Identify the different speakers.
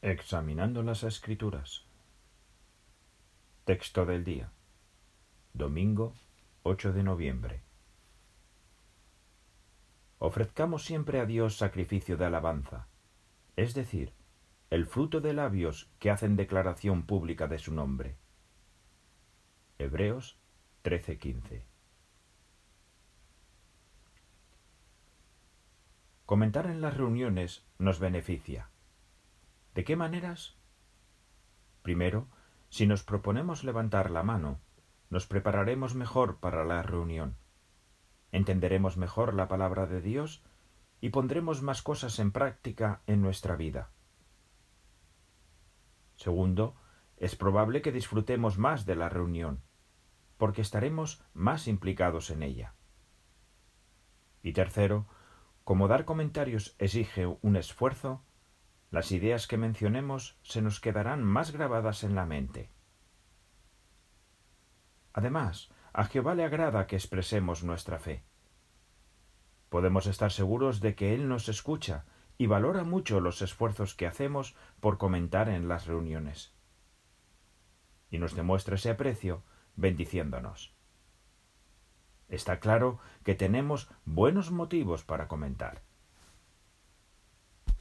Speaker 1: Examinando las Escrituras. Texto del día. Domingo 8 de noviembre. Ofrezcamos siempre a Dios sacrificio de alabanza, es decir, el fruto de labios que hacen declaración pública de su nombre. Hebreos 13:15. Comentar en las reuniones nos beneficia. ¿De qué maneras? Primero, si nos proponemos levantar la mano, nos prepararemos mejor para la reunión. Entenderemos mejor la palabra de Dios y pondremos más cosas en práctica en nuestra vida. Segundo, es probable que disfrutemos más de la reunión, porque estaremos más implicados en ella. Y tercero, como dar comentarios exige un esfuerzo, las ideas que mencionemos se nos quedarán más grabadas en la mente. Además, a Jehová le agrada que expresemos nuestra fe. Podemos estar seguros de que Él nos escucha y valora mucho los esfuerzos que hacemos por comentar en las reuniones. Y nos demuestra ese aprecio bendiciéndonos. Está claro que tenemos buenos motivos para comentar.